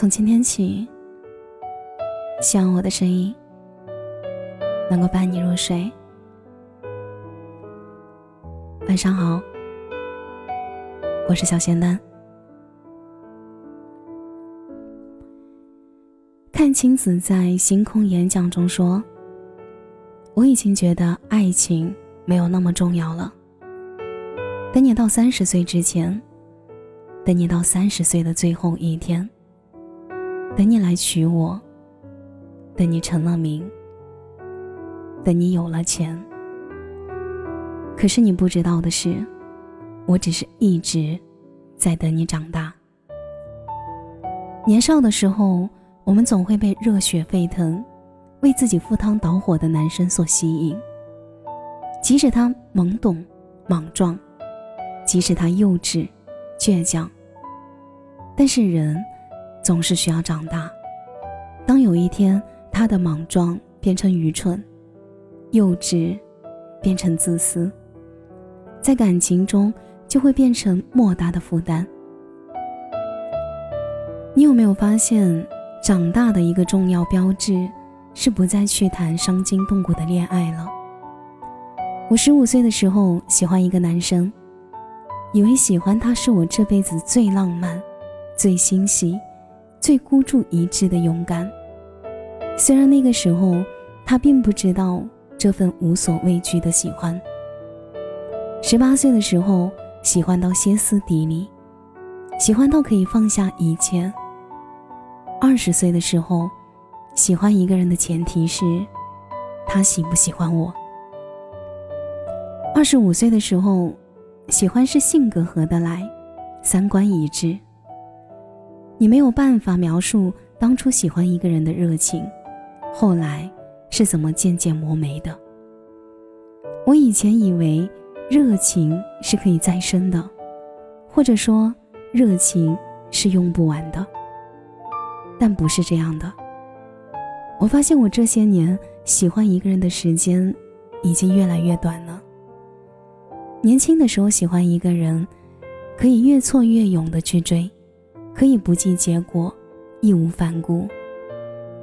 从今天起，希望我的声音能够伴你入睡。晚上好，我是小仙丹。阚清子在星空演讲中说：“我已经觉得爱情没有那么重要了。等你到三十岁之前，等你到三十岁的最后一天。”等你来娶我，等你成了名，等你有了钱。可是你不知道的是，我只是一直在等你长大。年少的时候，我们总会被热血沸腾、为自己赴汤蹈火的男生所吸引，即使他懵懂、莽撞，即使他幼稚、倔强，但是人。总是需要长大。当有一天他的莽撞变成愚蠢，幼稚变成自私，在感情中就会变成莫大的负担。你有没有发现，长大的一个重要标志是不再去谈伤筋动骨的恋爱了？我十五岁的时候喜欢一个男生，以为喜欢他是我这辈子最浪漫、最欣喜。最孤注一掷的勇敢。虽然那个时候他并不知道这份无所畏惧的喜欢。十八岁的时候，喜欢到歇斯底里，喜欢到可以放下一切。二十岁的时候，喜欢一个人的前提是，他喜不喜欢我。二十五岁的时候，喜欢是性格合得来，三观一致。你没有办法描述当初喜欢一个人的热情，后来是怎么渐渐磨没的。我以前以为热情是可以再生的，或者说热情是用不完的，但不是这样的。我发现我这些年喜欢一个人的时间已经越来越短了。年轻的时候喜欢一个人，可以越挫越勇的去追。可以不计结果，义无反顾。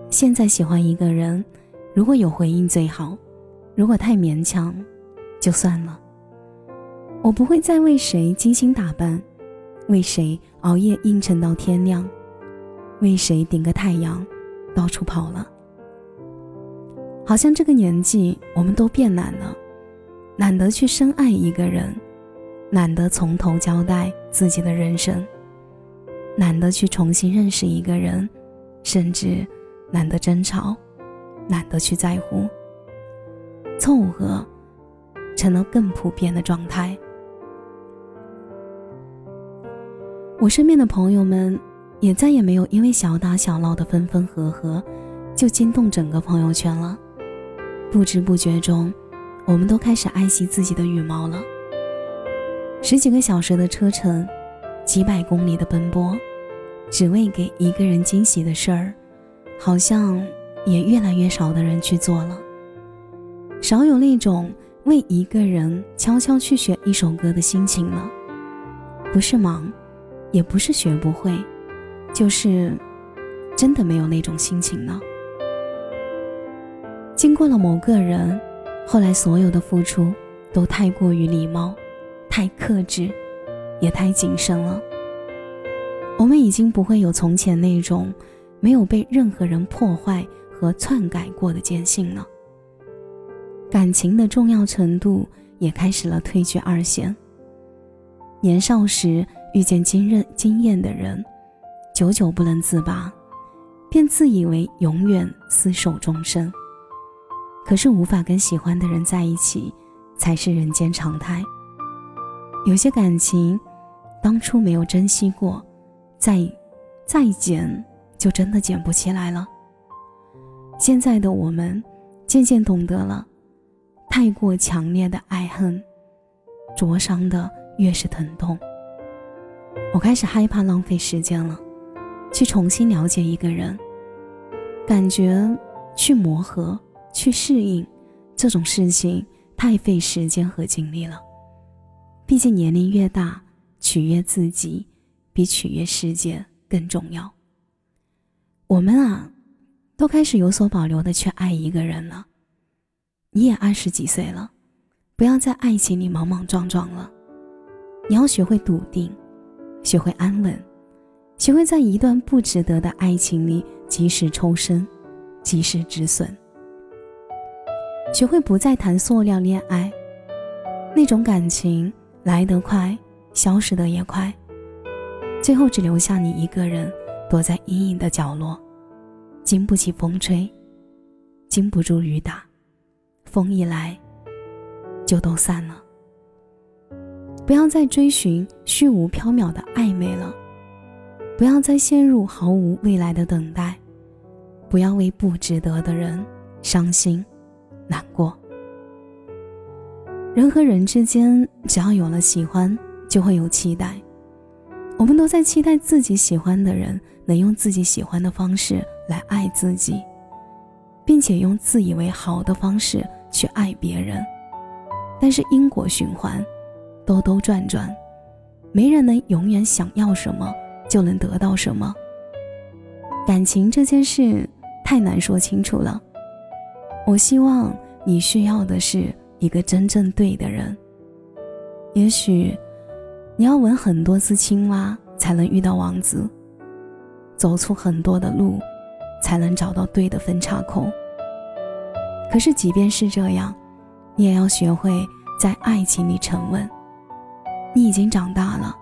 现在喜欢一个人，如果有回应最好，如果太勉强，就算了。我不会再为谁精心打扮，为谁熬夜应承到天亮，为谁顶个太阳到处跑了。好像这个年纪，我们都变懒了，懒得去深爱一个人，懒得从头交代自己的人生。懒得去重新认识一个人，甚至懒得争吵，懒得去在乎。凑合，成了更普遍的状态。我身边的朋友们，也再也没有因为小打小闹的分分合合，就惊动整个朋友圈了。不知不觉中，我们都开始爱惜自己的羽毛了。十几个小时的车程。几百公里的奔波，只为给一个人惊喜的事儿，好像也越来越少的人去做了。少有那种为一个人悄悄去学一首歌的心情了。不是忙，也不是学不会，就是真的没有那种心情了。经过了某个人，后来所有的付出都太过于礼貌，太克制。也太谨慎了。我们已经不会有从前那种没有被任何人破坏和篡改过的坚信了。感情的重要程度也开始了退居二线。年少时遇见惊艳惊艳的人，久久不能自拔，便自以为永远厮守终生。可是无法跟喜欢的人在一起，才是人间常态。有些感情，当初没有珍惜过，再再捡就真的捡不起来了。现在的我们渐渐懂得了，太过强烈的爱恨，灼伤的越是疼痛。我开始害怕浪费时间了，去重新了解一个人，感觉去磨合、去适应这种事情太费时间和精力了。毕竟年龄越大，取悦自己比取悦世界更重要。我们啊，都开始有所保留的去爱一个人了。你也二十几岁了，不要在爱情里莽莽撞撞了。你要学会笃定，学会安稳，学会在一段不值得的爱情里及时抽身，及时止损。学会不再谈塑料恋爱，那种感情来得快，消失的也快，最后只留下你一个人。躲在阴影的角落，经不起风吹，经不住雨打，风一来，就都散了。不要再追寻虚无缥缈的暧昧了，不要再陷入毫无未来的等待，不要为不值得的人伤心难过。人和人之间，只要有了喜欢，就会有期待。我们都在期待自己喜欢的人能用自己喜欢的方式来爱自己，并且用自以为好的方式去爱别人。但是因果循环，兜兜转转，没人能永远想要什么就能得到什么。感情这件事太难说清楚了。我希望你需要的是一个真正对的人。也许。你要吻很多次青蛙，才能遇到王子；走出很多的路，才能找到对的分岔口。可是，即便是这样，你也要学会在爱情里沉稳。你已经长大了，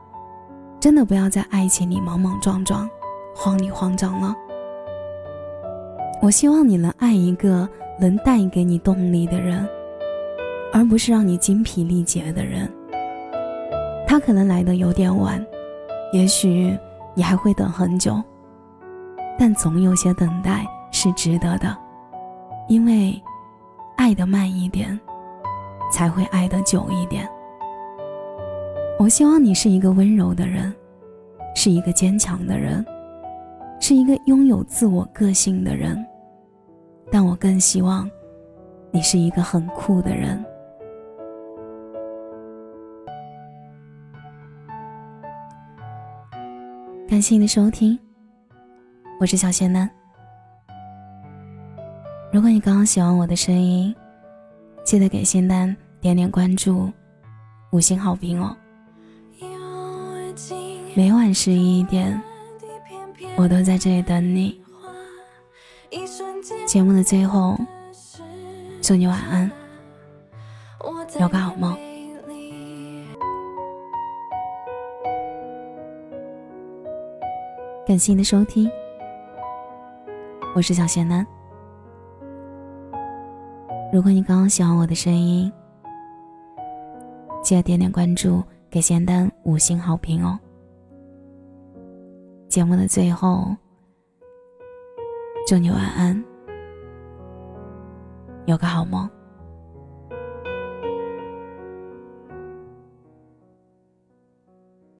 真的不要在爱情里莽莽撞撞、慌里慌张了。我希望你能爱一个能带给你动力的人，而不是让你精疲力竭的人。他可能来的有点晚，也许你还会等很久，但总有些等待是值得的，因为爱的慢一点，才会爱的久一点。我希望你是一个温柔的人，是一个坚强的人，是一个拥有自我个性的人，但我更希望你是一个很酷的人。感谢你的收听，我是小仙男。如果你刚刚喜欢我的声音，记得给仙丹点点关注、五星好评哦。每晚十一点，我都在这里等你。节目的最后，祝你晚安，有个好梦。感谢您的收听，我是小贤男。如果你刚刚喜欢我的声音，记得点点关注，给贤丹五星好评哦。节目的最后，祝你晚安，有个好梦。